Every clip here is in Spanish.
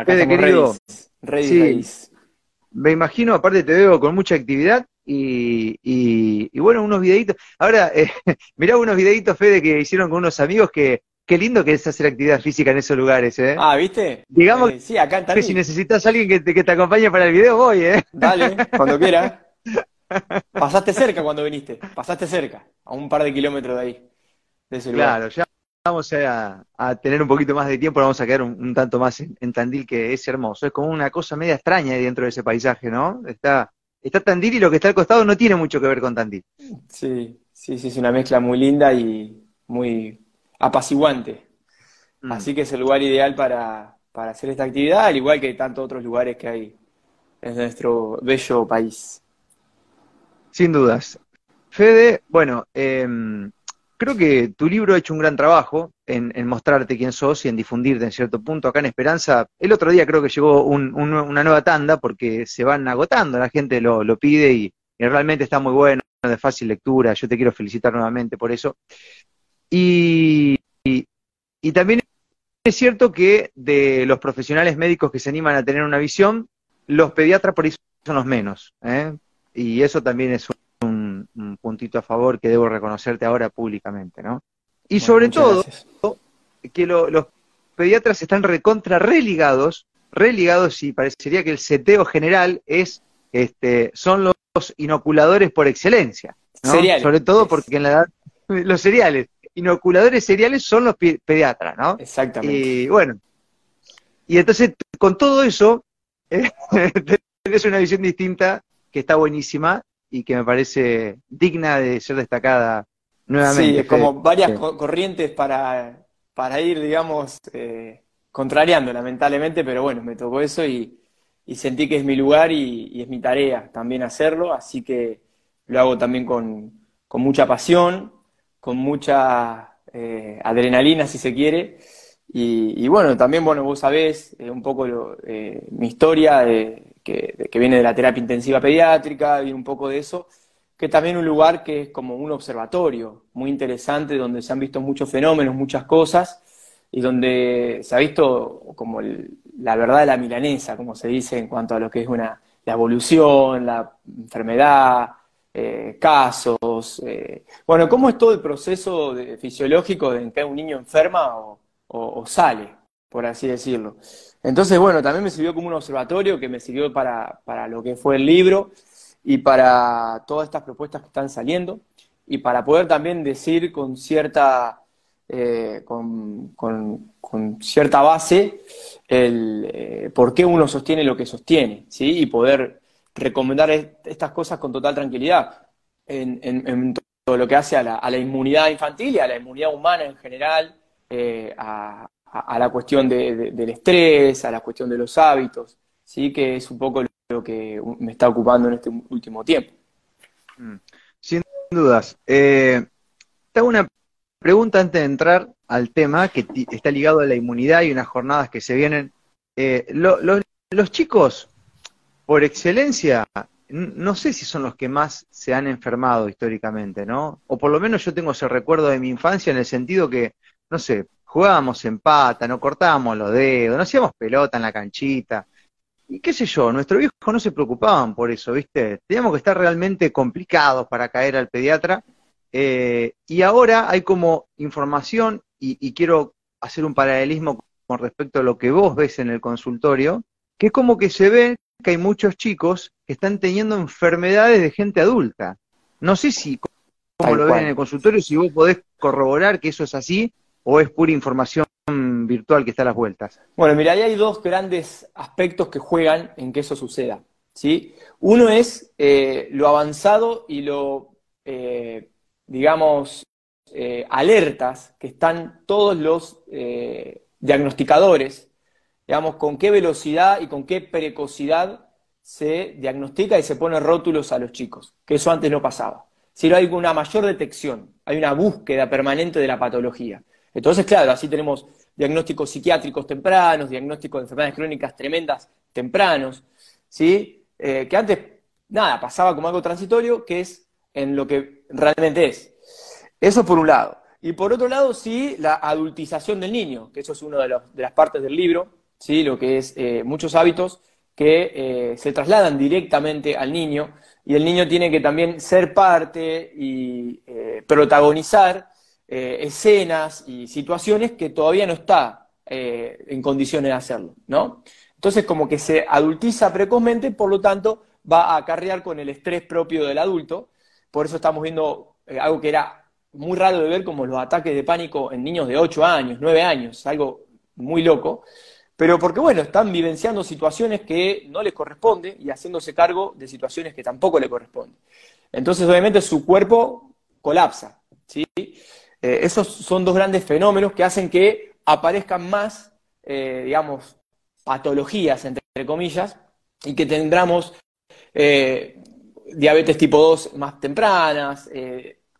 Acá Fede, querido, ready, sí. ready. Me imagino, aparte te veo con mucha actividad y, y- y bueno, unos videitos. Ahora, eh, mirá unos videitos, Fede, que hicieron con unos amigos que qué lindo que es hacer actividad física en esos lugares, ¿eh? Ah, ¿viste? Digamos Eh, sí, acá en que si necesitas a alguien que te, que te acompañe para el video, voy, ¿eh? Dale, cuando quiera. Pasaste cerca cuando viniste, pasaste cerca, a un par de kilómetros de ahí, de ese lugar. Claro, ya vamos a, a tener un poquito más de tiempo, vamos a quedar un, un tanto más en, en Tandil, que es hermoso. Es como una cosa media extraña dentro de ese paisaje, ¿no? Está, está Tandil y lo que está al costado no tiene mucho que ver con Tandil. Sí, sí, sí, es una mezcla muy linda y muy apaciguante. Mm. Así que es el lugar ideal para, para hacer esta actividad, al igual que tantos otros lugares que hay en nuestro bello país. Sin dudas. Fede, bueno, em, creo que tu libro ha hecho un gran trabajo en, mostrarte quién sos y en difundirte en cierto punto. Acá en Esperanza, el otro día creo que llegó un- un- una nueva tanda porque se van agotando, la gente lo, pide y, realmente está muy bueno, de fácil lectura. Yo te quiero felicitar nuevamente por eso. Y, también es cierto que de los profesionales médicos que se animan a tener una visión, los pediatras por ahí son los menos. ¿eh? Y eso también es un puntito a favor que debo reconocerte ahora públicamente, ¿no? Y Bueno, sobre todo, gracias. que lo- los pediatras están recontra religados, religados y parecería que el seteo general es, este, son los inoculadores por excelencia, ¿no? Cereales. Sobre todo porque en la edad, los cereales, inoculadores cereales son los pe- pediatras, ¿no? Exactamente. Y bueno, y entonces con todo eso, eh, tenés una visión distinta que está buenísima y que me parece digna de ser destacada nuevamente. Sí, es como varias Sí. corrientes para, para ir, digamos, eh, contrariando, lamentablemente, pero bueno, me tocó eso y, y sentí que es mi lugar y, y es mi tarea también hacerlo, así que lo hago también con, con mucha pasión, con mucha eh, adrenalina, si se quiere. Y, y bueno, también, bueno, vos sabés eh, un poco lo- mi historia, de- que, viene de la terapia intensiva pediátrica, y un poco de eso que también un lugar que es como un observatorio muy interesante, donde se han visto muchos fenómenos, muchas cosas, y donde se ha visto como la verdad de la milanesa, como se dice en cuanto a lo que es una, la evolución, la enfermedad, eh, casos, eh, bueno, cómo es todo el proceso fisiológico de en que un niño enferma o sale, por así decirlo. Entonces, bueno, también me sirvió como un observatorio que me sirvió para, para lo que fue el libro y para todas estas propuestas que están saliendo y para poder también decir con cierta, eh, con, con- cierta base el eh, por qué uno sostiene lo que sostiene, ¿sí? Y poder recomendar est- estas cosas con total tranquilidad en todo lo que hace a la, a la inmunidad infantil y a la inmunidad humana en general, eh, a, a- la cuestión de- de- del estrés, a la cuestión de los hábitos, ¿sí? Que es un poco lo que me está ocupando en este último tiempo. Sin dudas. Eh, una pregunta antes de entrar al tema que está ligado a la inmunidad y unas jornadas que se vienen. Eh, lo- lo- los chicos, por excelencia, no sé si son los que más se han enfermado históricamente, ¿no? O por lo menos yo tengo ese recuerdo de mi infancia en el sentido que, no sé, jugábamos en pata, no cortábamos los dedos, no hacíamos pelota en la canchita. Y qué sé yo, nuestros viejos no se preocupaban por eso, ¿viste? Teníamos que estar realmente complicados para caer al pediatra. eh, y ahora hay como información, y, y quiero hacer un paralelismo con respecto a lo que vos ves en el consultorio, que es como que se ve que hay muchos chicos que están teniendo enfermedades de gente adulta. No sé si cómo Tal lo ven cual. en el consultorio, si vos podés corroborar que eso es así, o es pura información virtual que está a las vueltas. Bueno, mira, ahí hay dos grandes aspectos que juegan en que eso suceda, ¿sí? Uno es eh, lo avanzado y lo, eh, digamos, eh, alertas que están todos los eh, diagnosticadores, digamos, con qué velocidad y con qué precocidad se diagnostica y se pone rótulos a los chicos, que eso antes no pasaba. Si no hay una mayor detección, hay una búsqueda permanente de la patología. Entonces, claro, así tenemos diagnósticos psiquiátricos tempranos, diagnósticos de enfermedades crónicas tremendas tempranos, ¿sí? Eh, que antes, nada, pasaba como algo transitorio, que es en lo que realmente es. Eso por un lado. Y por otro lado, sí, la adultización del niño, que eso es una de, de las partes del libro, ¿sí? lo que es eh, muchos hábitos que eh, se trasladan directamente al niño y el niño tiene que también ser parte y protagonizar escenas y situaciones que todavía no está en condiciones de hacerlo, ¿no? Entonces como que se adultiza precozmente, por lo tanto va a acarrear con el estrés propio del adulto, por eso estamos viendo algo que era muy raro de ver como los ataques de pánico en niños de 8 años, 9 años, algo muy loco, pero porque, bueno, están vivenciando situaciones que no les corresponde y haciéndose cargo de situaciones que tampoco le corresponden. Entonces, obviamente, su cuerpo colapsa, ¿sí? Eh, esos son dos grandes fenómenos que hacen que aparezcan más, eh, digamos, patologías, entre comillas, y que tendremos eh, diabetes tipo 2 más tempranas,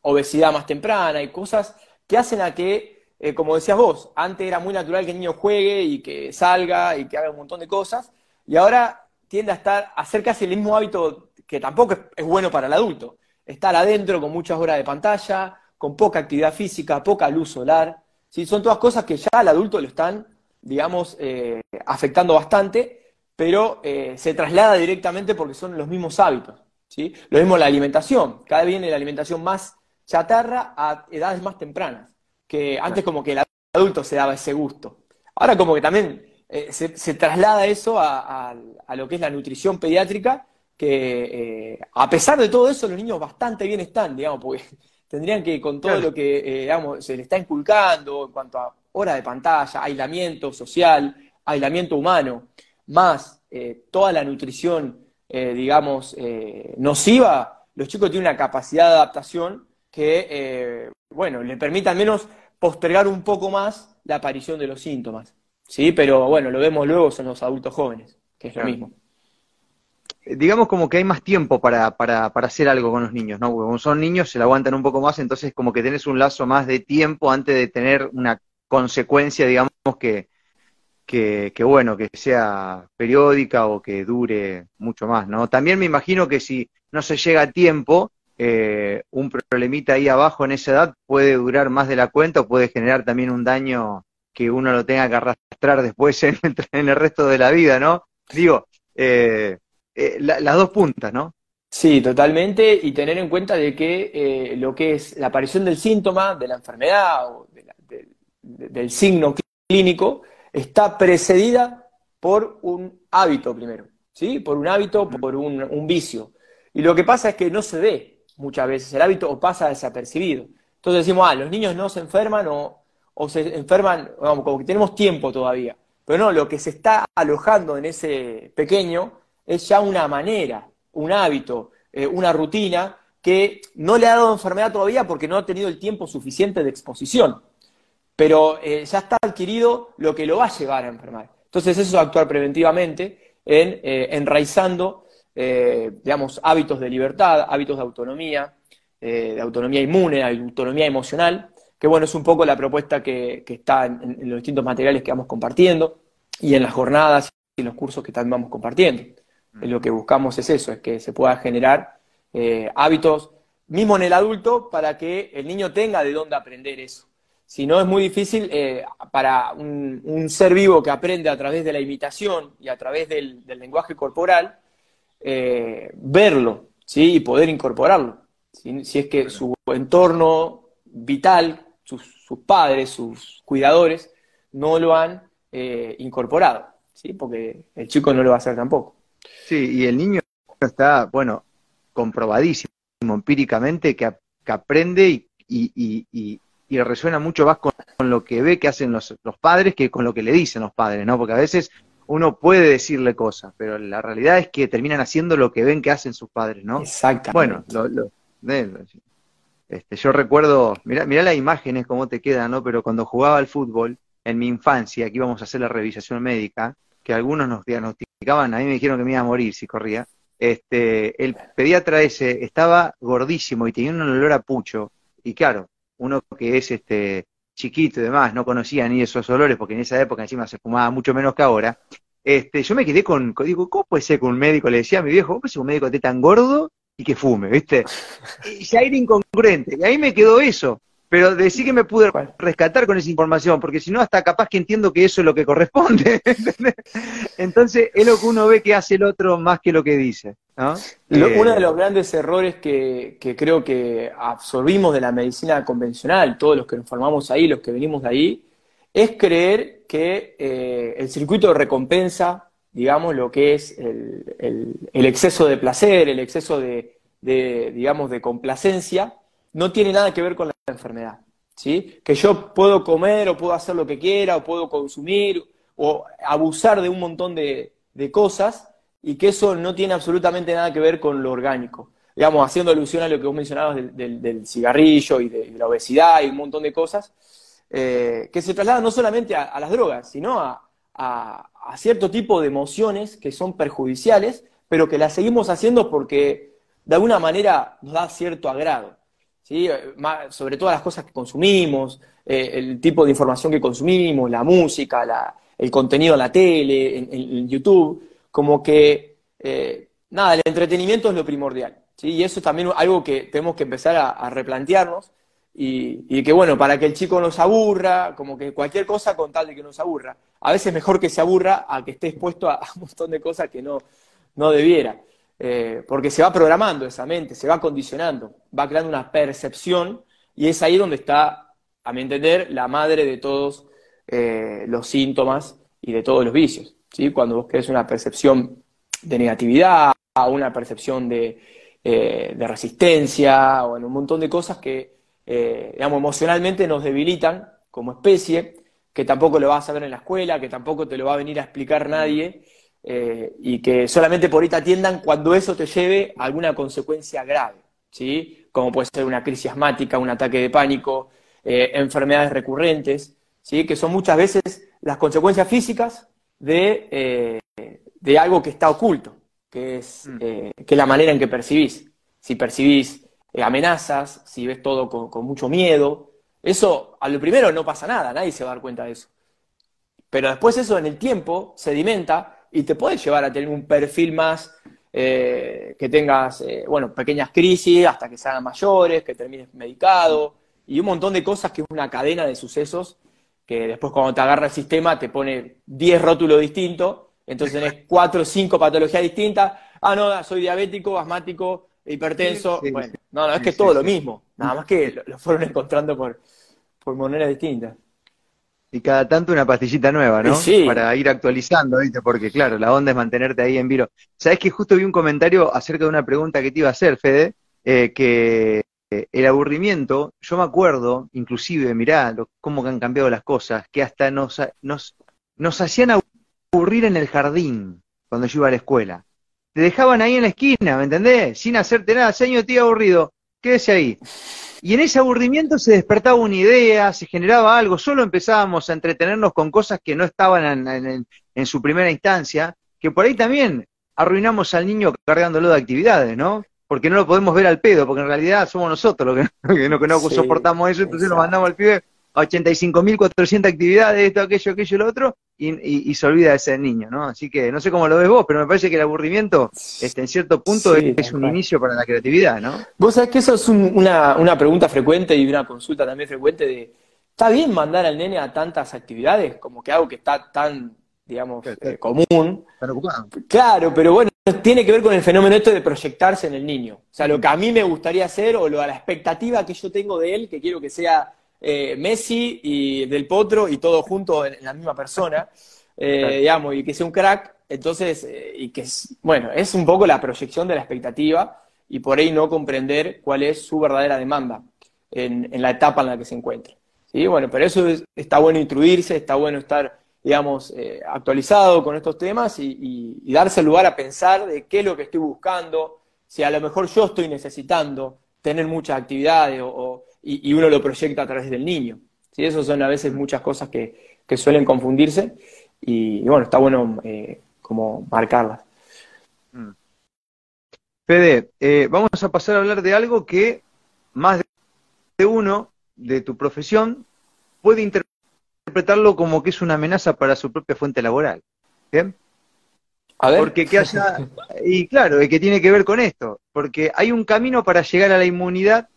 obesidad más temprana y cosas que hacen a que, como decías vos, antes era muy natural que el niño juegue y que salga y que haga un montón de cosas, y ahora tiende a estar hacer casi el mismo hábito que tampoco es, bueno para el adulto. Estar adentro con muchas horas de pantalla, con poca actividad física, poca luz solar. ¿sí? Son todas cosas que ya al adulto lo están, digamos, eh, afectando bastante, pero eh, se traslada directamente porque son los mismos hábitos. ¿sí? Lo mismo la alimentación. Cada vez viene la alimentación más chatarra a edades más tempranas, que antes como que el adulto se daba ese gusto. Ahora como que también eh, se, traslada eso a, lo que es la nutrición pediátrica, que a pesar de todo eso los niños bastante bien están, digamos, porque tendrían que con todo lo que eh, digamos, se le está inculcando en cuanto a hora de pantalla, aislamiento social, aislamiento humano, más toda la nutrición, digamos, nociva, los chicos tienen una capacidad de adaptación que, eh, bueno, le permita al menos postergar un poco más la aparición de los síntomas. ¿Sí? Pero bueno, lo vemos luego son los adultos jóvenes, que es lo mismo. Digamos como que hay más tiempo para, para, para hacer algo con los niños, ¿no? Porque como son niños se la aguantan un poco más, entonces como que tenés un lazo más de tiempo antes de tener una consecuencia, digamos, que, que, que, bueno, que sea periódica o que dure mucho más, ¿no? También me imagino que si no se llega a tiempo, eh, un problemita ahí abajo en esa edad puede durar más de la cuenta o puede generar también un daño que uno lo tenga que arrastrar después en, el resto de la vida, ¿no? Digo, eh, eh, las dos puntas, ¿no? Sí, totalmente, y tener en cuenta de que lo que es la aparición del síntoma, de la enfermedad o del signo clínico, está precedida por un hábito primero, ¿sí? Por un hábito, por un, un vicio. Y lo que pasa es que no se ve, muchas veces el hábito o pasa desapercibido. Entonces decimos, ah, los niños no se enferman o, se enferman, vamos, como que tenemos tiempo todavía. Pero no, lo que se está alojando en ese pequeño es ya una manera, un hábito, eh, una rutina que no le ha dado enfermedad todavía porque no ha tenido el tiempo suficiente de exposición. Pero eh, ya está adquirido lo que lo va a llevar a enfermar. Entonces eso es actuar preventivamente en eh, enraizando digamos, hábitos de libertad, hábitos de autonomía, de autonomía inmune, de autonomía emocional, que bueno, es un poco la propuesta que, está en, los distintos materiales que vamos compartiendo y en las jornadas y en los cursos que también vamos compartiendo. Lo que buscamos es eso, es que se pueda generar eh, hábitos, mismo en el adulto, para que el niño tenga de dónde aprender eso. Si no, es muy difícil para un, ser vivo que aprende a través de la imitación y a través del lenguaje corporal, eh, verlo ¿sí? y poder incorporarlo. Si es que su entorno vital, sus, padres, sus cuidadores, no lo han eh, incorporado, ¿sí? porque el chico no lo va a hacer tampoco. Sí, y el niño está, bueno, comprobadísimo empíricamente que, aprende y, y, y, resuena mucho más con, lo que ve que hacen los, los, padres que con lo que le dicen los padres, ¿no? Porque a veces uno puede decirle cosas, pero la realidad es que terminan haciendo lo que ven que hacen sus padres, ¿no? Exactamente. Bueno, lo, este, yo recuerdo, mirá, mirá las imágenes cómo te quedan, ¿no? Pero cuando jugaba al fútbol, en mi infancia, que íbamos a hacer la revisación médica, que algunos nos diagnosticaban, a mí me dijeron que me iba a morir si corría, este, el pediatra ese estaba gordísimo y tenía un olor a pucho, y claro, uno que es este chiquito y demás, no conocía ni esos olores, porque en esa época encima se fumaba mucho menos que ahora, este, yo me quedé con, digo, ¿cómo puede ser que un médico le decía a mi viejo, ¿cómo puede ser un médico esté tan gordo y que fume, viste? Y ya era incongruente, y ahí me quedó eso. Pero decí que me pude rescatar con esa información, porque si no, hasta capaz que entiendo que eso es lo que corresponde. Entonces, es lo que uno ve que hace el otro más que lo que dice. ¿no? Eh, uno de los grandes errores que, creo que absorbimos de la medicina convencional, todos los que nos formamos ahí, los que venimos de ahí, es creer que eh, el circuito de recompensa, digamos, lo que es el, exceso de placer, el exceso de, de, digamos, de complacencia, no tiene nada que ver con la enfermedad. ¿sí? Que yo puedo comer o puedo hacer lo que quiera o puedo consumir o abusar de un montón de, cosas y que eso no tiene absolutamente nada que ver con lo orgánico. Digamos, haciendo alusión a lo que vos mencionabas del, cigarrillo y de, la obesidad y un montón de cosas, eh, que se trasladan no solamente a, las drogas, sino a, a, cierto tipo de emociones que son perjudiciales, pero que las seguimos haciendo porque de alguna manera nos da cierto agrado. Eh, sobre todas las cosas que consumimos, eh, el tipo de información que consumimos, la música, el contenido en la tele, en, YouTube, como que, eh, nada, el entretenimiento es lo primordial. ¿sí? Y eso es también algo que tenemos que empezar a, replantearnos y, que, bueno, para que el chico no se aburra, como que cualquier cosa con tal de que no se aburra. A veces mejor que se aburra a que esté expuesto a, un montón de cosas que no, no debiera. Eh, porque se va programando esa mente, se va condicionando, va creando una percepción y es ahí donde está, a mi entender, la madre de todos eh, los síntomas y de todos los vicios. ¿sí? Cuando vos crees una percepción de negatividad, una percepción de, eh, resistencia o en un montón de cosas que, digamos, emocionalmente nos debilitan como especie, que tampoco lo vas a ver en la escuela, que tampoco te lo va a venir a explicar nadie eh, y que solamente por ahí te atiendan cuando eso te lleve a alguna consecuencia grave, ¿sí? Como puede ser una crisis asmática, un ataque de pánico, eh, enfermedades recurrentes, ¿sí? Que son muchas veces las consecuencias físicas de, eh, de algo que está oculto, que es, mm. que es la manera en que percibís. Si percibís amenazas, si ves todo con, con mucho miedo, eso a lo primero no pasa nada, nadie se va a dar cuenta de eso. Pero después eso en el tiempo sedimenta y te puede llevar a tener un perfil más eh, que tengas, eh, bueno, pequeñas crisis hasta que se hagan mayores, que termines medicado y un montón de cosas que es una cadena de sucesos que después cuando te agarra el sistema te pone 10 rótulos distintos, entonces tenés 4 o 5 patologías distintas. Ah, no, soy diabético, asmático, hipertenso. bueno, no, no, es que es todo lo mismo, nada más que lo, fueron encontrando por, por maneras distintas. Y cada tanto una pastillita nueva, ¿no? Sí. Para ir actualizando, ¿viste? Porque claro, la onda es mantenerte ahí en vilo. Sabes que justo vi un comentario acerca de una pregunta que te iba a hacer, Fede, eh, que eh, el aburrimiento, yo me acuerdo, inclusive, mirá cómo han cambiado las cosas, que hasta nos, nos, nos hacían aburrir en el jardín cuando yo iba a la escuela. Te dejaban ahí en la esquina, ¿me entendés? Sin hacerte nada, señor, tío aburrido, quédese ahí. Y en ese aburrimiento se despertaba una idea, se generaba algo, solo empezábamos a entretenernos con cosas que no estaban en, su primera instancia, que por ahí también arruinamos al niño cargándolo de actividades, ¿no? Porque no lo podemos ver al pedo, porque en realidad somos nosotros los que, no, que no soportamos eso, entonces nos mandamos al pibe a 85.400 actividades, esto, aquello, aquello, lo otro, y, se olvida de ese niño, ¿no? Así que no sé cómo lo ves vos, pero me parece que el aburrimiento, este, en cierto punto, es, un inicio para la creatividad, ¿no? Vos sabés que eso es una, una pregunta frecuente y una consulta también frecuente de, ¿está bien mandar al nene a tantas actividades? Como que algo que está tan, digamos, eh, común. Claro, pero bueno, tiene que ver con el fenómeno esto de proyectarse en el niño. O sea, lo que a mí me gustaría hacer o lo, a la expectativa que yo tengo de él, que quiero que sea eh, Messi y Del Potro y todo junto en, la misma persona, eh, digamos, y que sea un crack, entonces, eh, y que, es, bueno, es un poco la proyección de la expectativa y por ahí no comprender cuál es su verdadera demanda en, la etapa en la que se encuentra. ¿sí? Bueno, pero eso está bueno instruirse, está bueno estar, digamos, actualizado con estos temas y, darse lugar a pensar de qué es lo que estoy buscando, si a lo mejor yo estoy necesitando tener muchas actividades o y, uno lo proyecta a través del niño. ¿sí? Esas son a veces muchas cosas que, suelen confundirse y, bueno, está bueno eh, como marcarlas. Mm. Fede, eh, vamos a pasar a hablar de algo que más de uno de tu profesión puede interpretarlo como que es una amenaza para su propia fuente laboral. ¿Bien? A ver. Porque que haya, y claro, que tiene que ver con esto, porque hay un camino para llegar a la inmunidad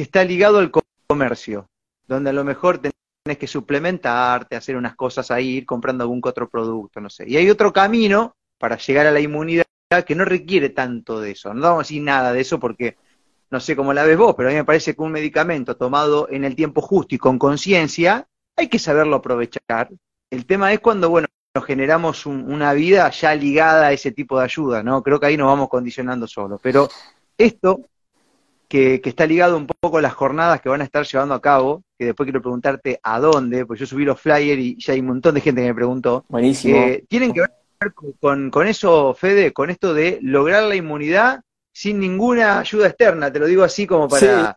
que está ligado al comercio. donde a lo mejor tenés que suplementarte, hacer unas cosas ahí, ir comprando algún otro producto, no sé. Y hay otro camino para llegar a la inmunidad que no requiere tanto de eso. No vamos a decir nada de eso porque no sé cómo la ves vos, pero a mí me parece que un medicamento tomado en el tiempo justo y con conciencia, hay que saberlo aprovechar. El tema es cuando, bueno, nos generamos una vida ya ligada a ese tipo de ayuda, ¿no? Creo que ahí nos vamos condicionando solos. Pero esto, que, está ligado un poco a las jornadas que van a estar llevando a cabo, que después quiero preguntarte a dónde, pues yo subí los flyers y ya hay un montón de gente que me preguntó. Buenísimo. Eh, tienen que ver con, con eso, Fede, con esto de lograr la inmunidad sin ninguna ayuda externa, te lo digo así como para,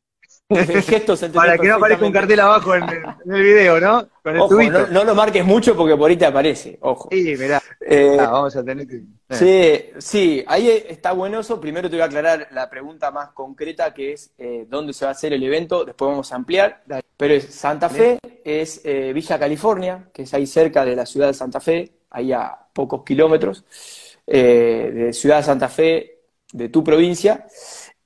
para que no aparezca un cartel abajo en, el video, ¿no? Con el no, lo marques mucho porque por ahí te aparece, ojo. Sí, mirá, eh, ah, vamos a tener que... Sí, sí, ahí está bueno eso. Primero te voy a aclarar la pregunta más concreta que es eh, dónde se va a hacer el evento, después vamos a ampliar. Pero es Santa Fe, es eh, Villa California, que es ahí cerca de la ciudad de Santa Fe, ahí a pocos kilómetros de Ciudad de Santa Fe de tu provincia,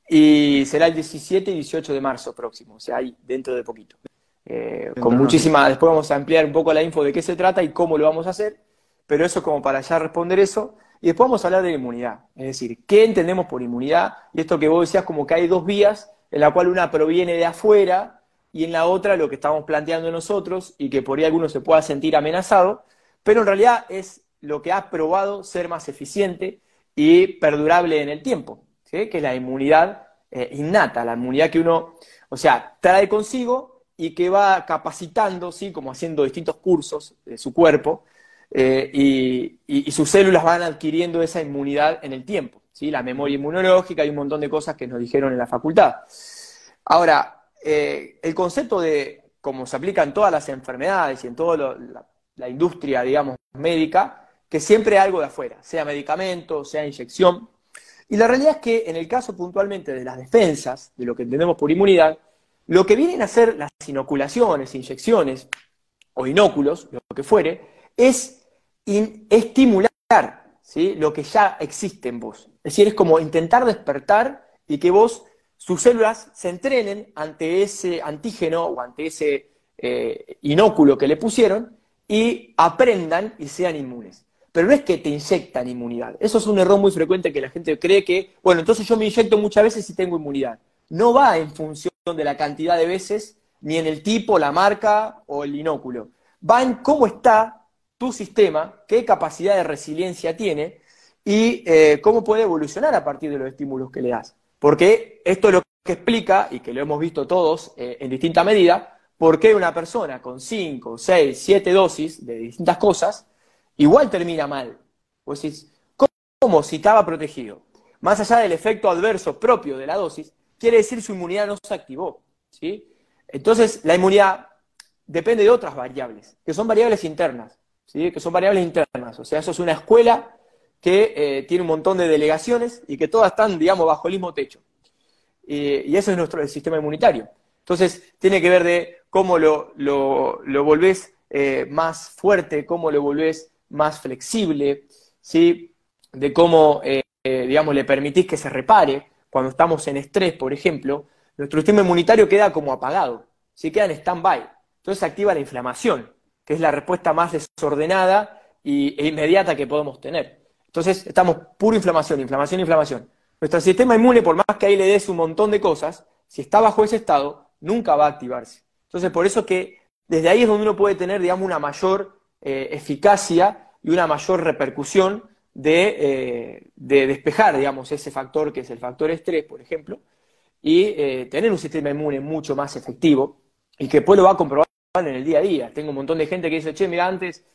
y será el 17 y 18 de marzo próximo, o sea, ahí dentro de poquito. Eh, con muchísima, después vamos a ampliar un poco la info de qué se trata y cómo lo vamos a hacer, pero eso como para ya responder eso. Y después vamos a hablar de la inmunidad, es decir, ¿qué entendemos por inmunidad? Y esto que vos decías, como que hay dos vías, en la cual una proviene de afuera y en la otra lo que estamos planteando nosotros y que por ahí alguno se pueda sentir amenazado, pero en realidad es lo que ha probado ser más eficiente y perdurable en el tiempo, que es la inmunidad eh, innata, la inmunidad que uno, o sea, trae consigo y que va capacitando, ¿sí? como haciendo distintos cursos de su cuerpo, eh, y, sus células van adquiriendo esa inmunidad en el tiempo, ¿sí? la memoria inmunológica y un montón de cosas que nos dijeron en la facultad. Ahora, eh, el concepto de cómo se aplica en todas las enfermedades y en toda la industria, digamos, médica, que siempre hay algo de afuera, sea medicamento, sea inyección. Y la realidad es que en el caso puntualmente de las defensas, de lo que entendemos por inmunidad, lo que vienen a ser las inoculaciones, inyecciones o inóculos, lo que fuere, es estimular ¿sí? lo que ya existe en vos. Es decir, es como intentar despertar y que vos, sus células, se entrenen ante ese antígeno o ante ese eh, inóculo que le pusieron y aprendan y sean inmunes. Pero no es que te inyectan inmunidad. Eso es un error muy frecuente que la gente cree que, bueno, entonces yo me inyecto muchas veces y tengo inmunidad. No va en función de la cantidad de veces, ni en el tipo, la marca o el inóculo. Va en cómo está tu sistema, qué capacidad de resiliencia tiene y eh, cómo puede evolucionar a partir de los estímulos que le das. Porque esto es lo que explica, y que lo hemos visto todos eh, en distinta medida, por qué una persona con 5, 6, 7 dosis de distintas cosas igual termina mal. Vos decís, ¿cómo si estaba protegido? Más allá del efecto adverso propio de la dosis, quiere decir su inmunidad no se activó. ¿sí? Entonces, la inmunidad depende de otras variables, que son variables internas, ¿sí? que son variables internas. O sea, eso es una escuela que eh, tiene un montón de delegaciones y que todas están, digamos, bajo el mismo techo. y eso es nuestro sistema inmunitario. Entonces, tiene que ver de cómo lo, lo, volvés eh, más fuerte, cómo lo volvés más flexible, ¿sí? de cómo, eh, eh, digamos, le permitís que se repare. Cuando estamos en estrés, por ejemplo, nuestro sistema inmunitario queda como apagado, ¿sí? queda en stand-by. Entonces se activa la inflamación, que es la respuesta más desordenada y, e inmediata que podemos tener. Entonces estamos puro inflamación, inflamación, inflamación. Nuestro sistema inmune, por más que ahí le des un montón de cosas, si está bajo ese estado, nunca va a activarse. Entonces, por eso que desde ahí es donde uno puede tener, digamos, una mayor eh, eficacia y una mayor repercusión eh, de, despejar, digamos, ese factor que es el factor estrés, por ejemplo, y eh, tener un sistema inmune mucho más efectivo y que después lo va a comprobar en el día a día. Tengo un montón de gente que dice, che, mira, antes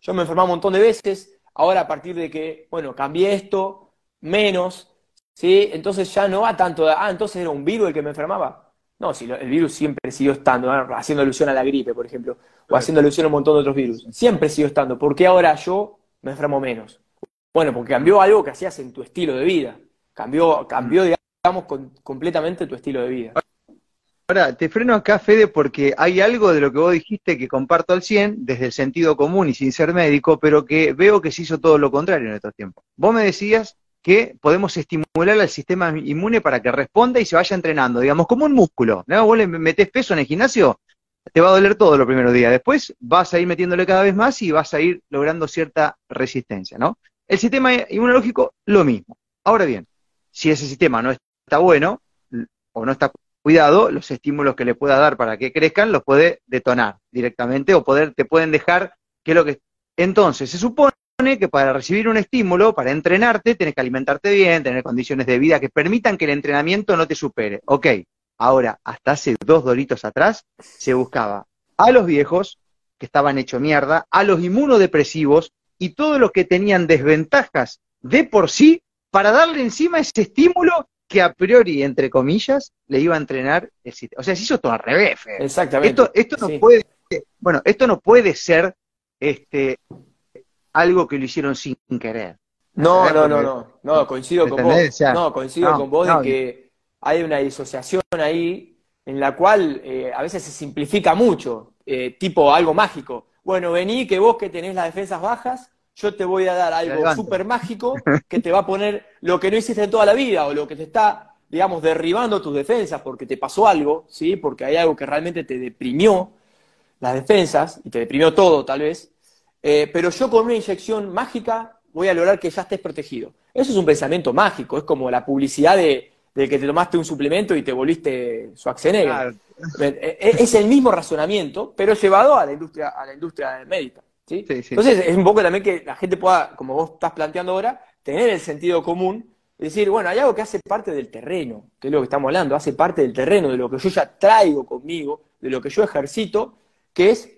yo me enfermaba un montón de veces, ahora a partir de que, bueno, cambié esto, menos, ¿sí? Entonces ya no va tanto, ah, entonces era un virus el que me enfermaba. No, si el virus siempre siguió estando, haciendo alusión a la gripe, por ejemplo, o haciendo alusión a un montón de otros virus. Siempre siguió estando. ¿Por qué ahora yo me enfermo menos? Bueno, porque cambió algo que hacías en tu estilo de vida. Cambió, cambió digamos, completamente tu estilo de vida. Ahora, te freno acá, Fede, porque hay algo de lo que vos dijiste que comparto al 100, desde el sentido común y sin ser médico, pero que veo que se hizo todo lo contrario en estos tiempos. Vos me decías que podemos estimular al sistema inmune para que responda y se vaya entrenando, digamos, como un músculo. ¿no? Vos le metés peso en el gimnasio te va a doler todo los primeros días. Después vas a ir metiéndole cada vez más y vas a ir logrando cierta resistencia, ¿no? El sistema inmunológico, lo mismo. Ahora bien, si ese sistema no está bueno o no está cuidado, los estímulos que le pueda dar para que crezcan los puede detonar directamente o poder, te pueden dejar que lo que... Entonces, se supone que para recibir un estímulo, para entrenarte, tienes que alimentarte bien, tener condiciones de vida que permitan que el entrenamiento no te supere. Ok, ahora, hasta hace dos doritos atrás, se buscaba a los viejos, que estaban hecho mierda, a los inmunodepresivos y todos los que tenían desventajas de por sí para darle encima ese estímulo que a priori, entre comillas, le iba a entrenar el sistema. O sea, se hizo todo al revés. Exactamente. Esto, esto no puede, bueno, esto no puede ser este algo que lo hicieron sin querer. No, no, no, no, no, coincido con vos. no, coincido con vos de que hay una disociación ahí en la cual eh, a veces se simplifica mucho, eh, tipo algo mágico. Bueno, vení que vos que tenés las defensas bajas, yo te voy a dar algo súper mágico que te va a poner lo que no hiciste toda la vida o lo que te está, digamos, derribando tus defensas porque te pasó algo, ¿sí? Porque hay algo que realmente te deprimió las defensas y te deprimió todo, tal vez. Eh, pero yo con una inyección mágica voy a lograr que ya estés protegido. Eso es un pensamiento mágico, es como la publicidad de, que te tomaste un suplemento y te volviste Schwarzenegger. Eh, eh, es el mismo razonamiento, pero llevado a la industria, a la industria médica. Entonces es un poco también que la gente pueda, como vos estás planteando ahora, tener el sentido común, decir, bueno, hay algo que hace parte del terreno, que es lo que estamos hablando, hace parte del terreno, de lo que yo ya traigo conmigo, de lo que yo ejercito, que es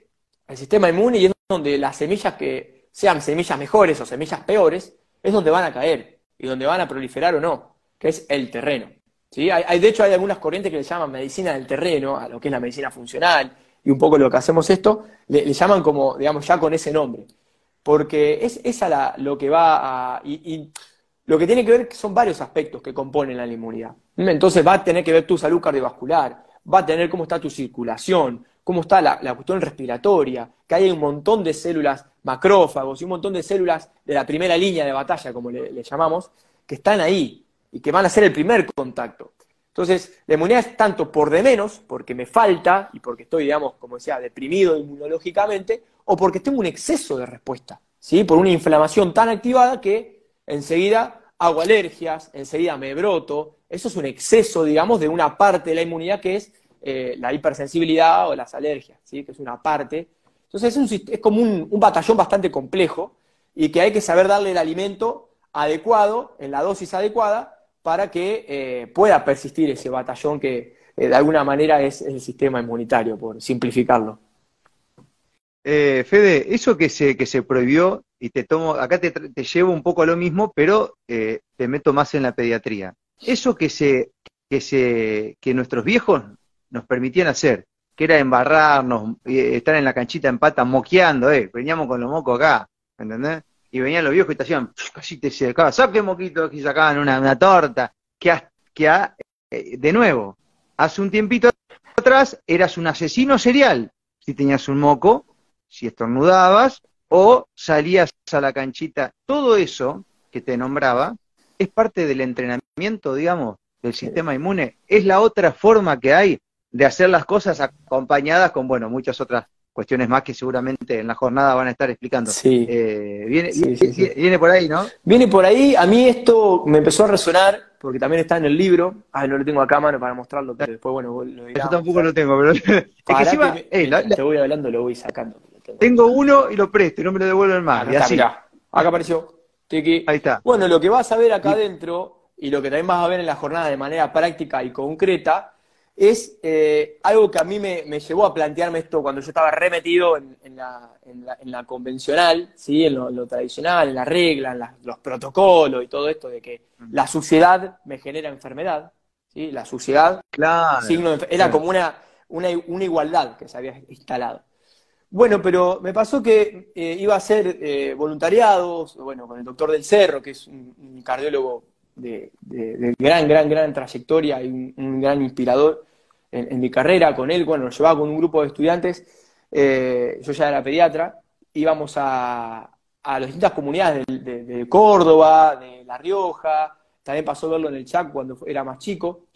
el sistema inmune y es donde las semillas que sean semillas mejores o semillas peores, es donde van a caer y donde van a proliferar o no, que es el terreno. ¿sí? Hay, de hecho, hay algunas corrientes que le llaman medicina del terreno, a lo que es la medicina funcional, y un poco lo que hacemos esto, le, llaman como, digamos, ya con ese nombre. Porque es esa la, lo que va a... Y, lo que tiene que ver son varios aspectos que componen la inmunidad. Entonces va a tener que ver tu salud cardiovascular, va a tener cómo está tu circulación, cómo está la, cuestión respiratoria, que hay un montón de células macrófagos y un montón de células de la primera línea de batalla, como le, le llamamos, que están ahí y que van a ser el primer contacto. Entonces, la inmunidad es tanto por de menos, porque me falta y porque estoy, digamos, como decía, deprimido inmunológicamente, o porque tengo un exceso de respuesta, ¿sí? Por una inflamación tan activada que enseguida hago alergias, enseguida me broto. Eso es un exceso, digamos, de una parte de la inmunidad que es eh, la hipersensibilidad o las alergias, ¿sí? Que es una parte. Entonces, es, como un, un batallón bastante complejo y que hay que saber darle el alimento adecuado, en la dosis adecuada, para que eh, pueda persistir ese batallón que eh, de alguna manera es, el sistema inmunitario, por simplificarlo. Eh, Fede, eso que se, que se prohibió, y te tomo, acá te, llevo un poco a lo mismo, pero te meto más en la pediatría. Eso que se, que se, que nuestros viejos nos permitían hacer, que era embarrarnos, estar en la canchita en pata moqueando, eh, veníamos con los mocos acá, ¿entendés? y venían los viejos y te hacían, casi te sacaban, saque moquito, y sacaban una, torta, que, que eh, de nuevo, hace un tiempito atrás eras un asesino serial si tenías un moco, si estornudabas o salías a la canchita. Todo eso que te nombraba es parte del entrenamiento, digamos, del sistema inmune. Es la otra forma que hay de hacer las cosas acompañadas con, bueno, muchas otras cuestiones más que seguramente en la jornada van a estar explicando. Sí. Eh, viene, viene, por ahí, ¿no? Viene por ahí. A mí esto me empezó a resonar, porque también está en el libro. Ah, no lo tengo acá a mano para mostrarlo, pero después, bueno, lo. Yo tampoco lo tengo, pero... es que encima, te voy hablando, lo voy sacando. Tengo uno y lo presto y no me lo devuelven más. Acá, así. acá apareció. Tiki. Ahí está. Bueno, lo que vas a ver acá adentro y lo que también vas a ver en la jornada de manera práctica y concreta es eh, algo que a mí me, llevó a plantearme esto cuando yo estaba remetido en, la, convencional, ¿sí? en lo, tradicional, en la regla, en los protocolos y todo esto de que la suciedad me genera enfermedad. ¿sí? La suciedad signo era como una, una, igualdad que se había instalado. Bueno, pero me pasó que eh, iba a hacer eh, voluntariados, bueno, con el doctor del Cerro, que es un cardiólogo de, gran, gran, gran trayectoria y un, gran inspirador en, mi carrera con él. Bueno, nos llevaba con un grupo de estudiantes, eh, yo ya era pediatra, íbamos a, a las distintas comunidades de, Córdoba, de La Rioja, también pasó verlo en el Chaco cuando era más chico.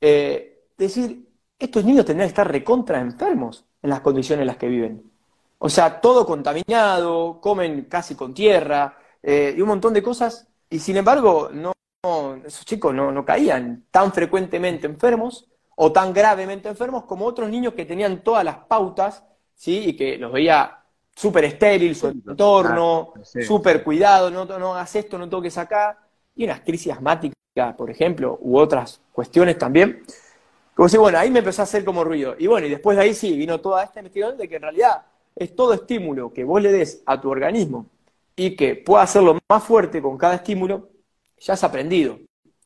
Eh, decir, estos niños tendrían que estar recontra enfermos. en las condiciones en las que viven. O sea, todo contaminado, comen casi con tierra eh, y un montón de cosas, y sin embargo, no, esos chicos no, no caían tan frecuentemente enfermos o tan gravemente enfermos como otros niños que tenían todas las pautas, ¿sí? Y que los veía súper estéril su entorno, súper cuidado, no, no hagas esto, no toques acá, y unas crisis asmáticas, por ejemplo, u otras cuestiones también. Como si, bueno, ahí me empezó a hacer como ruido. Y bueno, y después de ahí sí, vino toda esta investigación de que en realidad es todo estímulo que vos le des a tu organismo y que pueda hacerlo más fuerte con cada estímulo, ya has aprendido.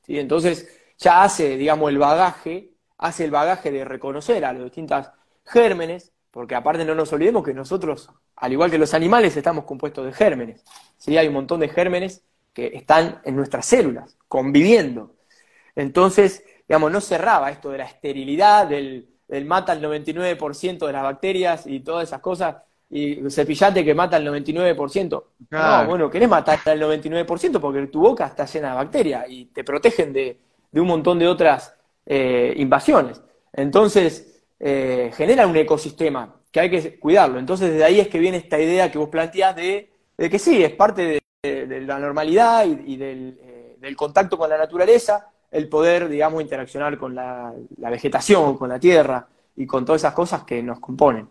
¿sí? Entonces, ya hace, digamos, el bagaje, hace el bagaje de reconocer a los distintos gérmenes, porque aparte no nos olvidemos que nosotros, al igual que los animales, estamos compuestos de gérmenes. ¿sí? Hay un montón de gérmenes que están en nuestras células, conviviendo. Entonces, digamos, no cerraba esto de la esterilidad, del, mata el 99% de las bacterias y todas esas cosas, y cepillate que mata el 99%. No, bueno, querés matar el 99% porque tu boca está llena de bacterias y te protegen de, un montón de otras eh, invasiones. Entonces, eh, genera un ecosistema que hay que cuidarlo. Entonces, desde ahí es que viene esta idea que vos planteás de, que sí, es parte de, la normalidad y, eh, del, contacto con la naturaleza, el poder, digamos, interaccionar con la, vegetación, con la tierra y con todas esas cosas que nos componen.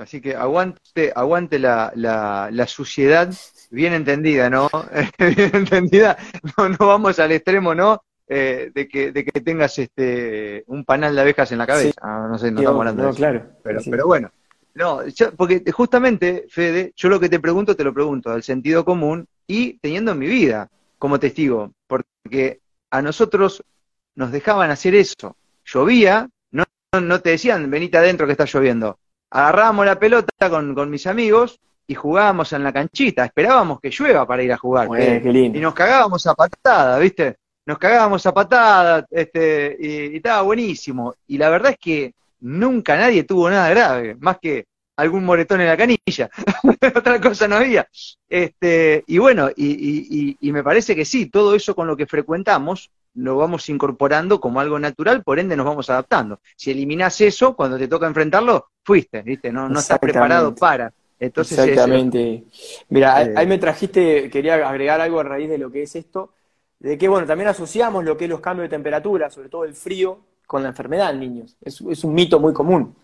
Así que aguante, aguante la, la, suciedad bien entendida, ¿no? bien entendida, no, no vamos al extremo, ¿no? Eh, de, que, de que tengas este un panal de abejas en la cabeza. Ah, no sé, no estamos hablando de eso. Claro, pero, pero bueno, no, porque justamente, Fede, yo lo que te pregunto, te lo pregunto al sentido común y teniendo en mi vida como testigo, porque a nosotros nos dejaban hacer eso. Llovía, no, no te decían, venite adentro que está lloviendo. Agarrábamos la pelota con, con mis amigos y jugábamos en la canchita, esperábamos que llueva para ir a jugar. Y nos cagábamos a patada, ¿viste? nos cagábamos a patadas, este, y, estaba buenísimo. Y la verdad es que nunca nadie tuvo nada grave, más que algún moretón en la canilla. Otra cosa no había. Este, y bueno, y, y, me parece que sí, todo eso con lo que frecuentamos lo vamos incorporando como algo natural, por ende nos vamos adaptando. Si eliminás eso, cuando te toca enfrentarlo, fuiste, ¿viste? No, no estás preparado para. Entonces, Exactamente. Mira, ahí eh. me trajiste, quería agregar algo a raíz de lo que es esto de que, bueno, también asociamos lo que es los cambios de temperatura, sobre todo el frío, con la enfermedad en niños. Es, un mito muy común.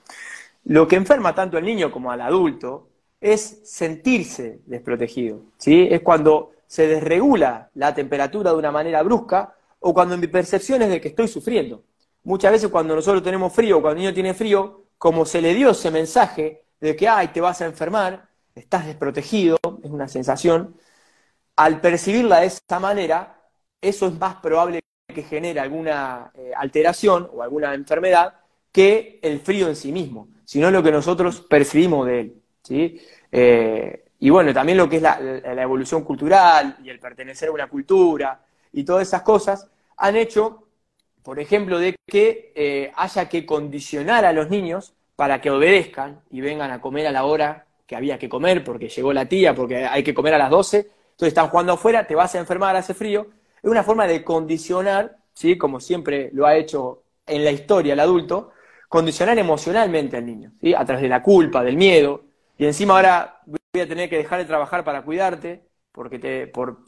Lo que enferma tanto al niño como al adulto es sentirse desprotegido. ¿sí? Es cuando se desregula la temperatura de una manera brusca o cuando mi percepción es de que estoy sufriendo. Muchas veces cuando nosotros tenemos frío o cuando el niño tiene frío, como se le dio ese mensaje de que, ay, te vas a enfermar, estás desprotegido, es una sensación, al percibirla de esa manera, eso es más probable que genere alguna eh, alteración o alguna enfermedad que el frío en sí mismo, sino lo que nosotros percibimos de él. ¿sí? Eh, y bueno, también lo que es la, evolución cultural y el pertenecer a una cultura y todas esas cosas han hecho, por ejemplo, de que eh, haya que condicionar a los niños para que obedezcan y vengan a comer a la hora que había que comer, porque llegó la tía, porque hay que comer a las 12, entonces están jugando afuera, te vas a enfermar, hace frío, es una forma de condicionar, ¿sí? como siempre lo ha hecho en la historia el adulto, condicionar emocionalmente al niño, ¿sí? a través de la culpa, del miedo, y encima ahora voy a tener que dejar de trabajar para cuidarte, porque te, por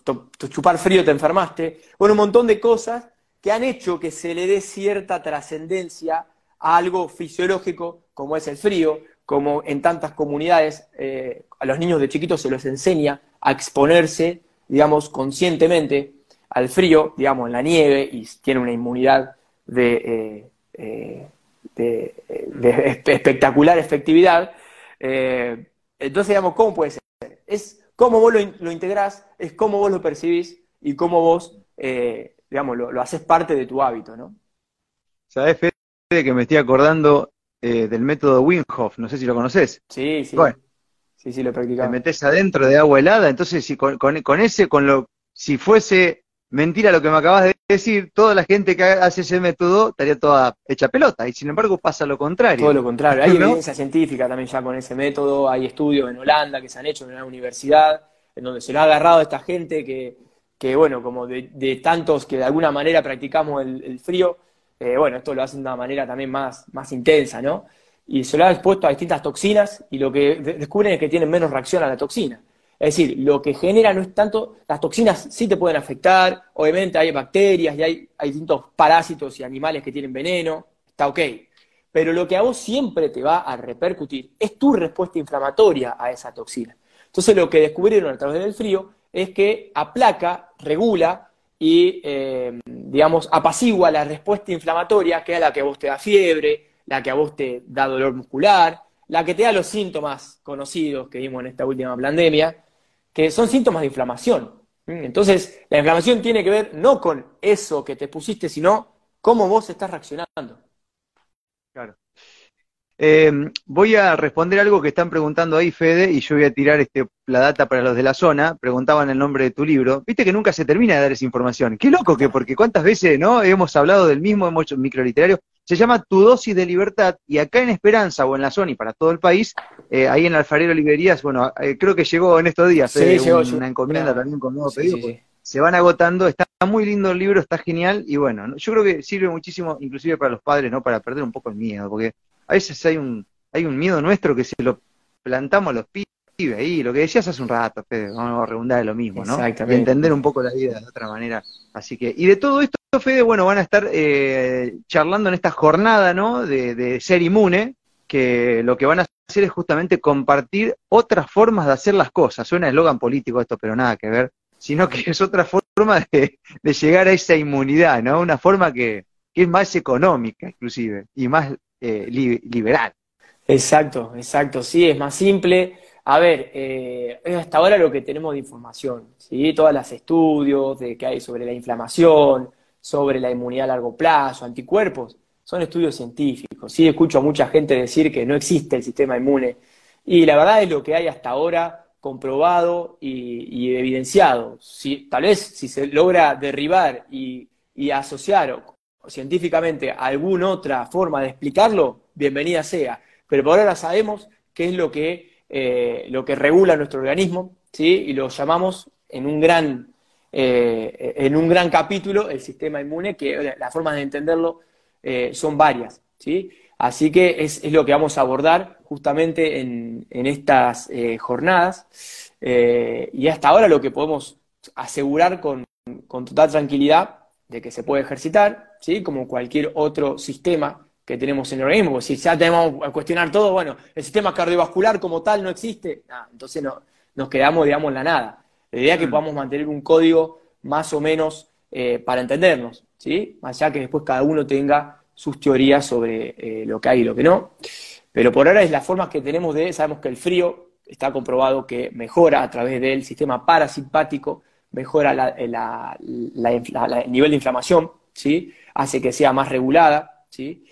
chupar frío te enfermaste. Bueno, un montón de cosas que han hecho que se le dé cierta trascendencia a algo fisiológico como es el frío, como en tantas comunidades eh, a los niños de chiquitos se los enseña a exponerse, digamos, conscientemente al frío, digamos, en la nieve, y tiene una inmunidad de, eh, eh, espectacular efectividad. Entonces, digamos, ¿cómo puede ser? Es cómo vos lo, lo, integrás, es cómo vos lo percibís y cómo vos, digamos, lo, haces parte de tu hábito, ¿no? ¿Sabés, Fede, que me estoy acordando del método Wim Hof? No sé si lo conoces. Sí, sí. Bueno, sí, sí, lo practicamos. Te metes adentro de agua helada, entonces si con, con ese, con lo, si fuese mentira lo que me acabas de decir, toda la gente que hace ese método estaría toda hecha pelota, y sin embargo pasa lo contrario. Todo lo contrario, hay evidencia científica también ya con ese método, hay estudios en Holanda que se han hecho en una universidad, en donde se lo ha agarrado a esta gente que, que bueno, como de, tantos que de alguna manera practicamos el, frío, eh, bueno, esto lo hace de una manera también más, más intensa, ¿no? y se lo ha expuesto a distintas toxinas y lo que descubren es que tienen menos reacción a la toxina. Es decir, lo que genera no es tanto, las toxinas sí te pueden afectar, obviamente hay bacterias y hay, hay distintos parásitos y animales que tienen veneno, está ok. Pero lo que a vos siempre te va a repercutir es tu respuesta inflamatoria a esa toxina. Entonces lo que descubrieron a través del frío es que aplaca, regula y, eh, digamos, apacigua la respuesta inflamatoria, que es la que a vos te da fiebre, la que a vos te da dolor muscular, la que te da los síntomas conocidos que vimos en esta última pandemia, que son síntomas de inflamación. Entonces, la inflamación tiene que ver no con eso que te pusiste, sino cómo vos estás reaccionando. Claro. Eh, voy a responder algo que están preguntando ahí, Fede, y yo voy a tirar este, la data para los de la zona. Preguntaban el nombre de tu libro. Viste que nunca se termina de dar esa información. Qué loco que, porque cuántas veces no hemos hablado del mismo, hemos hecho microliterario. Se llama Tu dosis de libertad, y acá en Esperanza o en la zona y para todo el país, eh, ahí en Alfarero Librerías, bueno, eh, creo que llegó en estos días, sí, llegó, una encomienda también con nuevo pedido. se van agotando, está muy lindo el libro, está genial, y bueno, yo creo que sirve muchísimo, inclusive para los padres, ¿no? Para perder un poco el miedo, porque a veces hay un, hay un miedo nuestro que se lo plantamos a los pibes ahí, lo que decías hace un rato, Fede, vamos a redundar de lo mismo, ¿no? Y entender un poco la vida de otra manera. Así que, y de todo esto, Fede, bueno, van a estar eh, charlando en esta jornada, ¿no? De, ser inmune, que lo que van a hacer es justamente compartir otras formas de hacer las cosas. Suena eslogan político esto, pero nada que ver, sino que es otra forma de, llegar a esa inmunidad, ¿no? Una forma que, que es más económica, inclusive, y más eh, liberal. Exacto, exacto, sí, es más simple. A ver, eh, hasta ahora lo que tenemos de información, ¿sí? Todas las estudios de que hay sobre la inflamación, sobre la inmunidad a largo plazo, anticuerpos, son estudios científicos. Sí, escucho a mucha gente decir que no existe el sistema inmune. Y la verdad es lo que hay hasta ahora comprobado y, evidenciado. Tal vez si se logra derribar y, y asociar científicamente alguna otra forma de explicarlo, bienvenida sea. Pero por ahora sabemos qué es lo que, eh, lo que regula nuestro organismo, ¿sí? y lo llamamos en un gran, eh, en un gran capítulo el sistema inmune, que las formas de entenderlo eh, son varias. ¿sí? Así que es, lo que vamos a abordar justamente en, en estas jornadas. y hasta ahora lo que podemos asegurar con, con total tranquilidad de que se puede ejercitar, ¿sí? como cualquier otro sistema que tenemos en el organismo. Si ya tenemos que cuestionar todo, bueno, el sistema cardiovascular como tal no existe, entonces no, nos quedamos, digamos, en la nada. La idea es que podamos mantener un código más o menos eh, para entendernos, ¿sí? Más allá que después cada uno tenga sus teorías sobre eh, lo que hay y lo que no. Pero por ahora es la forma que tenemos de, sabemos que el frío está comprobado que mejora a través del sistema parasimpático, mejora el nivel de inflamación, ¿sí? hace que sea más regulada. ¿sí?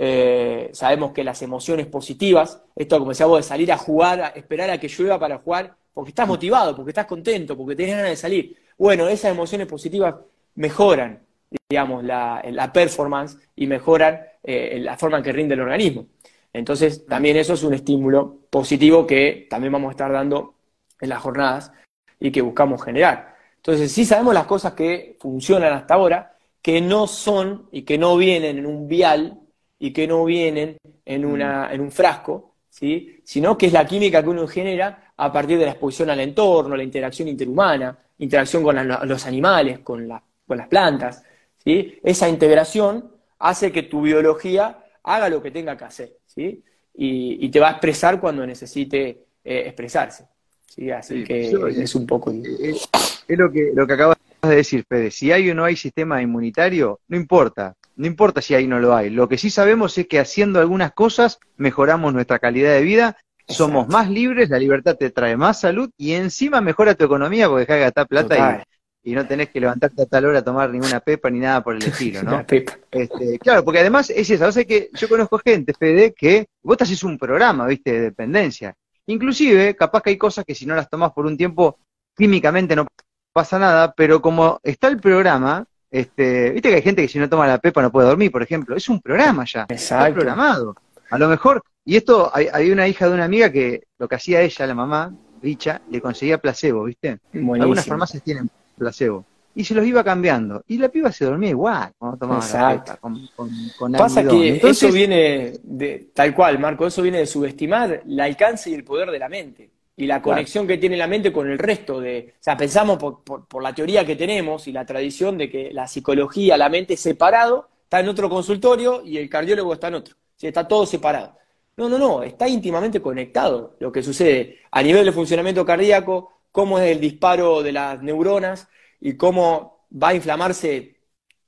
Eh, sabemos que las emociones positivas, esto como decía vos, de salir a jugar, a esperar a que llueva para jugar, porque estás motivado, porque estás contento, porque tenés ganas de salir. Bueno, esas emociones positivas mejoran, digamos, la, performance y mejoran eh, la forma en que rinde el organismo. Entonces, también eso es un estímulo positivo que también vamos a estar dando en las jornadas y que buscamos generar. Entonces, sí sabemos las cosas que funcionan hasta ahora, que no son y que no vienen en un vial y que no vienen en, una, en un frasco, ¿sí? sino que es la química que uno genera a partir de la exposición al entorno, la interacción interhumana, interacción con los animales, con, con las plantas. ¿sí? Esa integración hace que tu biología haga lo que tenga que hacer ¿sí? y, te va a expresar cuando necesite eh, expresarse. ¿sí? Así que es un poco... Es, es lo, que, lo que acabas de decir, Fede. Si hay o no hay sistema inmunitario, no importa. No importa si hay o no lo hay. Lo que sí sabemos es que haciendo algunas cosas mejoramos nuestra calidad de vida, somos más libres, la libertad te trae más salud y encima mejora tu economía porque dejas de gastar plata y, no tenés que levantarte a tal hora a tomar ninguna pepa ni nada por el estilo, ¿no? este, claro, porque además es eso. O que yo conozco gente, Fede, que vos te haces un programa, ¿viste? De dependencia. Inclusive, capaz que hay cosas que si no las tomás por un tiempo, químicamente no pasa nada, pero como está el programa, este, viste que hay gente que si no toma la pepa no puede dormir, por ejemplo. Es un programa ya. Está programado. A lo mejor, y esto, hay, una hija de una amiga que lo que hacía ella, la mamá, Richa, le conseguía placebo, ¿viste? Algunas farmacias tienen placebo. y se los iba cambiando. Y la piba se dormía igual cuando tomaba la pepa, con, con, Pasa que eso viene de, tal cual, Marco, eso viene de subestimar el alcance y el poder de la mente y la conexión que tiene la mente con el resto de, o sea, pensamos por, por, la teoría que tenemos y la tradición de que la psicología, la mente separado, está en otro consultorio y el cardiólogo está en otro, ¿sí? está todo separado. No, no, no, está íntimamente conectado lo que sucede a nivel de funcionamiento cardíaco, cómo es el disparo de las neuronas y cómo va a inflamarse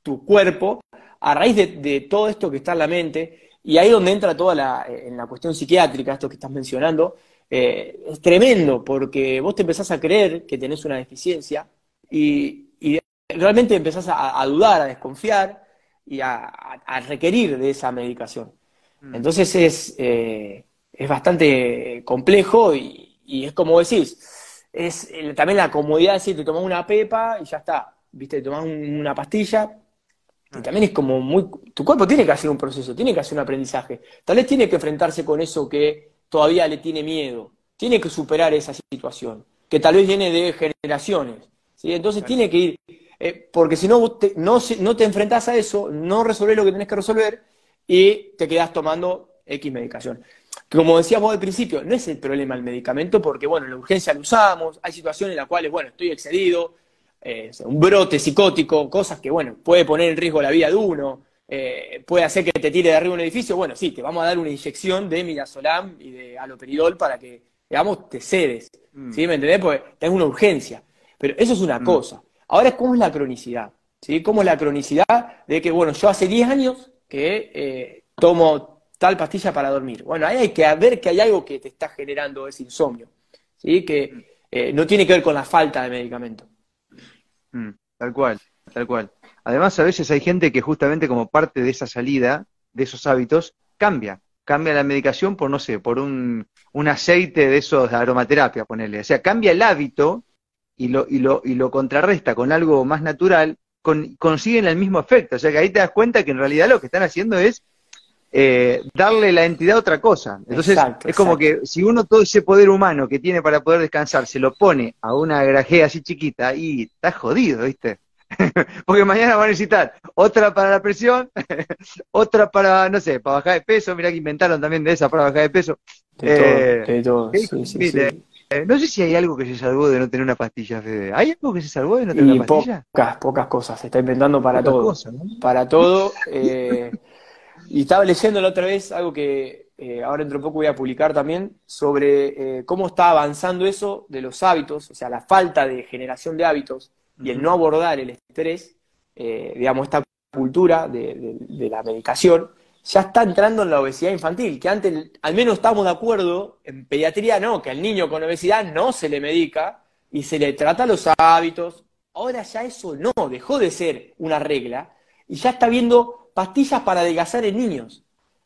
tu cuerpo a raíz de, todo esto que está en la mente. Y ahí es donde entra toda la, en la cuestión psiquiátrica, esto que estás mencionando, eh, es tremendo porque vos te empezás a creer que tenés una deficiencia y, realmente empezás a, dudar, a desconfiar y a, requerir de esa medicación. Mm. Entonces es, eh, es bastante complejo y, es como decís, es también la comodidad de decir, te tomás una pepa y ya está, viste, te tomás una pastilla y también es como muy, tu cuerpo tiene que hacer un proceso, tiene que hacer un aprendizaje, tal vez tiene que enfrentarse con eso que todavía le tiene miedo. Tiene que superar esa situación, que tal vez viene de generaciones. ¿sí? Entonces tiene que ir, eh, porque si no, no, no te enfrentas a eso, no resolvés lo que tenés que resolver y te quedás tomando X medicación. Como decíamos al principio, no es el problema el medicamento, porque bueno, en la urgencia lo usamos, hay situaciones en las cuales, bueno, estoy excedido, eh, un brote psicótico, cosas que, bueno, puede poner en riesgo la vida de uno, eh, puede hacer que te tire de arriba un edificio, bueno, sí, te vamos a dar una inyección de midazolam y de aloperidol para que, digamos, te cedes. Mm. ¿Sí? ¿Me entendés? Porque tenés una urgencia. Pero eso es una mm. cosa. Ahora, ¿cómo es la cronicidad? ¿Sí? ¿Cómo es la cronicidad de que, bueno, yo hace 10 años que eh, tomo tal pastilla para dormir? Bueno, ahí hay que ver que hay algo que te está generando ese insomnio. ¿Sí? Que mm. eh, no tiene que ver con la falta de medicamento. tal cual, tal cual. Además, a veces hay gente que justamente como parte de esa salida, de esos hábitos, cambia. Cambia la medicación por, no sé, por un, aceite de esos de aromaterapia, ponerle. O sea, cambia el hábito y lo, y lo, y lo contrarresta con algo más natural, consiguen el mismo efecto. O sea, que ahí te das cuenta que en realidad lo que están haciendo es eh, darle la entidad a otra cosa. Entonces, es como que si uno todo ese poder humano que tiene para poder descansar se lo pone a una grajea así chiquita, y está jodido, ¿viste? Porque mañana van a necesitar otra para la presión, otra para, no sé, para bajar de peso. Mirá que inventaron también de esa para bajar de peso. Eh, eh, no sé si hay algo que se salvó de no tener una pastilla, Fede. ¿Hay algo que se salvó de no tener una pastilla? Pocas, pocas cosas. Se está inventando para todo. Para todo. Eh, y estaba leyendo la otra vez algo que ahora dentro de poco voy a publicar también sobre cómo está avanzando eso de los hábitos, o sea, la falta de generación de hábitos y el no abordar el estrés, eh, digamos, esta cultura de, la medicación, ya está entrando en la obesidad infantil, que antes al menos estamos de acuerdo, en pediatría no, que al niño con obesidad no se le medica y se le trata los hábitos. Ahora ya eso no, dejó de ser una regla y ya está viendo pastillas para adelgazar en niños.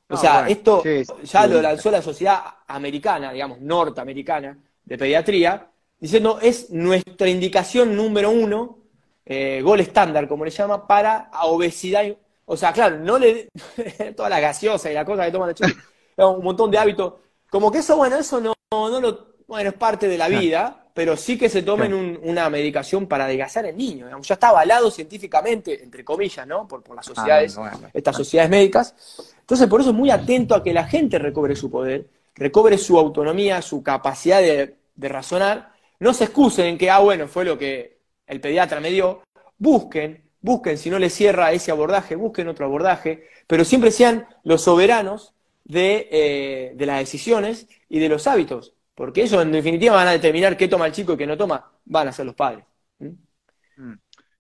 O ah, sea, esto ya lo lanzó la sociedad americana, digamos, norteamericana de pediatría, diciendo es nuestra indicación número uno, eh, gol estándar, como le llama, para obesidad. O sea, claro, no le toda la gaseosa y la cosa que toman de chico, un montón de hábitos. Como que eso, bueno, eso no, no lo, bueno, es parte de la vida, pero sí que se tomen una medicación para adelgazar el niño. Ya está avalado científicamente, entre comillas, ¿no? Por, por las ah, sociedades, estas sociedades médicas. Entonces, por eso es muy atento a que la gente recobre su poder, recobre su autonomía, su capacidad de, de razonar no se excusen en que, ah, bueno, fue lo que el pediatra me dio. Busquen, busquen, si no les cierra ese abordaje, busquen otro abordaje, pero siempre sean los soberanos de, eh, las decisiones y de los hábitos, porque eso en definitiva van a determinar qué toma el chico y qué no toma, van a ser los padres. ¿Mm?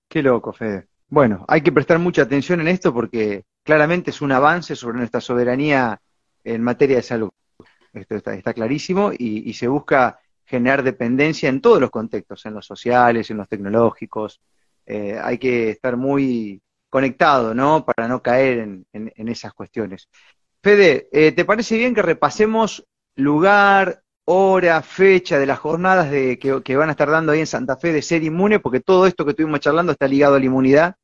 Qué loco, Fede. Bueno, hay que prestar mucha atención en esto porque claramente es un avance sobre nuestra soberanía en materia de salud. Esto está, clarísimo y, se busca generar dependencia en todos los contextos, en los sociales, en los tecnológicos. Eh, hay que estar muy conectado, ¿no? Para no caer en, esas cuestiones. Fede, eh, ¿te parece bien que repasemos lugar, hora, fecha de las jornadas de, que, van a estar dando ahí en Santa Fe de ser inmune? Porque todo esto que estuvimos charlando está ligado a la inmunidad.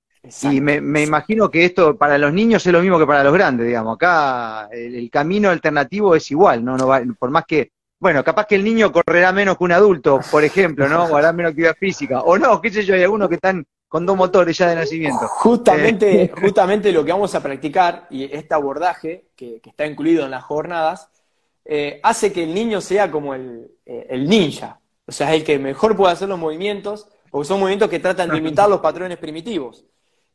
y me, imagino que esto para los niños es lo mismo que para los grandes, digamos. Acá el, camino alternativo es igual, ¿no? no va, por más que bueno, capaz que el niño correrá menos que un adulto, por ejemplo, ¿no? O hará menos actividad física. O no, qué sé yo, hay algunos que están con dos motores ya de nacimiento. Justamente, eh. justamente lo que vamos a practicar, y este abordaje que, está incluido en las jornadas, eh, hace que el niño sea como el, eh, el ninja. O sea, es el que mejor puede hacer los movimientos, porque son movimientos que tratan de imitar los patrones primitivos.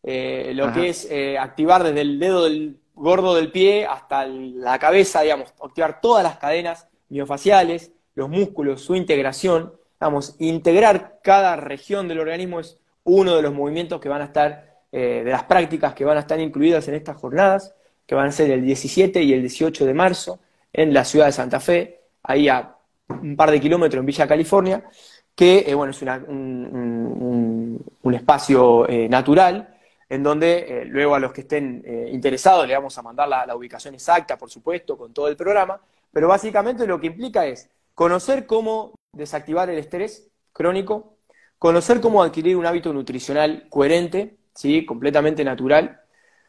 lo que es activar desde el dedo del gordo del pie hasta la cabeza, digamos, activar todas las cadenas miofaciales, los músculos, su integración. Vamos, integrar cada región del organismo es uno de los movimientos que van a estar, eh, de las prácticas que van a estar incluidas en estas jornadas, que van a ser el 17 y el 18 de marzo en la ciudad de Santa Fe, ahí a un par de kilómetros en Villa California, que eh, bueno, es un, espacio eh, natural en donde luego a los que estén interesados le vamos a mandar la ubicación exacta, por supuesto, con todo el programa, pero básicamente lo que implica es conocer cómo desactivar el estrés crónico, conocer cómo adquirir un hábito nutricional coherente, ¿sí? completamente natural,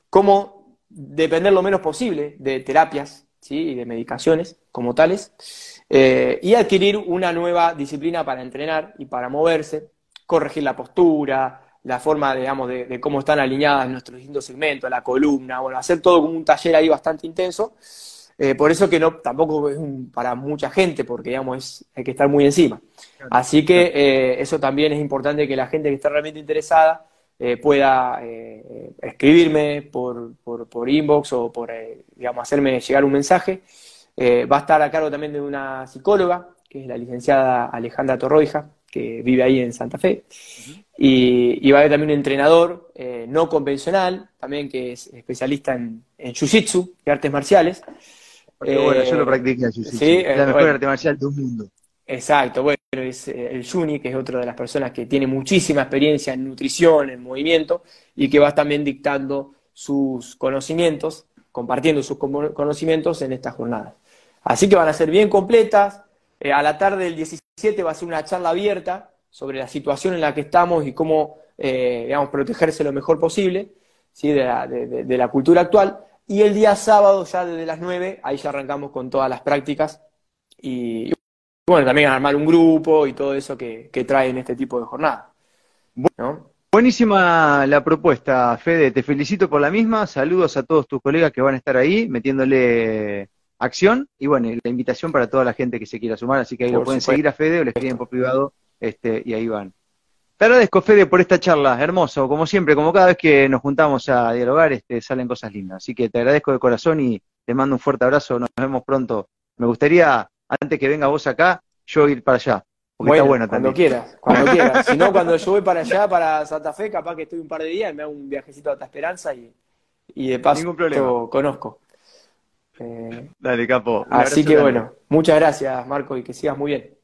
cómo depender lo menos posible de terapias ¿sí? y de medicaciones como tales, eh, y adquirir una nueva disciplina para entrenar y para moverse, corregir la postura, la forma, digamos, de, de cómo están alineadas nuestros distintos segmentos, la columna, bueno, hacer todo como un taller ahí bastante intenso, eh, por eso que no, tampoco es para mucha gente, porque digamos, hay que estar muy encima. Así que eh, eso también es importante que la gente que está realmente interesada eh, pueda escribirme por, por, inbox o por, digamos, hacerme llegar un mensaje. va a estar a cargo también de una psicóloga, que es la licenciada Alejandra Torroija, que vive ahí en Santa Fe. y, va a haber también un entrenador no convencional, también que es especialista en, en Jiu-Jitsu y artes marciales, bueno, yo lo eh, practiqué así, sí, la eh, mejor arte marcial del mundo. Exacto, bueno, es eh, el Juni, que es otra de las personas que tiene muchísima experiencia en nutrición, en movimiento, y que va también dictando sus conocimientos, compartiendo sus conocimientos en estas jornadas. Así que van a ser bien completas. a la tarde del 17 va a ser una charla abierta sobre la situación en la que estamos y cómo, digamos, protegerse lo mejor posible ¿sí? de, la, de la cultura actual. Y el día sábado, ya desde las 9, ahí ya arrancamos con todas las prácticas. Y, bueno, también armar un grupo y todo eso que, que traen este tipo de jornada. Buenísima la propuesta, Fede. Te felicito por la misma. Saludos a todos tus colegas que van a estar ahí metiéndole acción. Y bueno, la invitación para toda la gente que se quiera sumar. Así que ahí lo pueden seguir a Fede o les escriben por privado este, y ahí van. Te agradezco, Fede, por esta charla. Hermoso. Como siempre, como cada vez que nos juntamos a dialogar, este, salen cosas lindas. Así que te agradezco de corazón y te mando un fuerte abrazo. Nos vemos pronto. Me gustaría, antes que venga vos acá, yo ir para allá. Porque está bueno también. Cuando quieras, cuando quieras. Si no, cuando yo voy para allá, para Santa Fe, capaz que estoy un par de días y me hago un viajecito a Alta Esperanza y, y de paso Ningún problema. conozco. Eh, Dale, capo. Así que bueno, muchas gracias, Marco, y que sigas muy bien.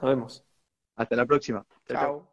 Nos vemos. Hasta la próxima. chao.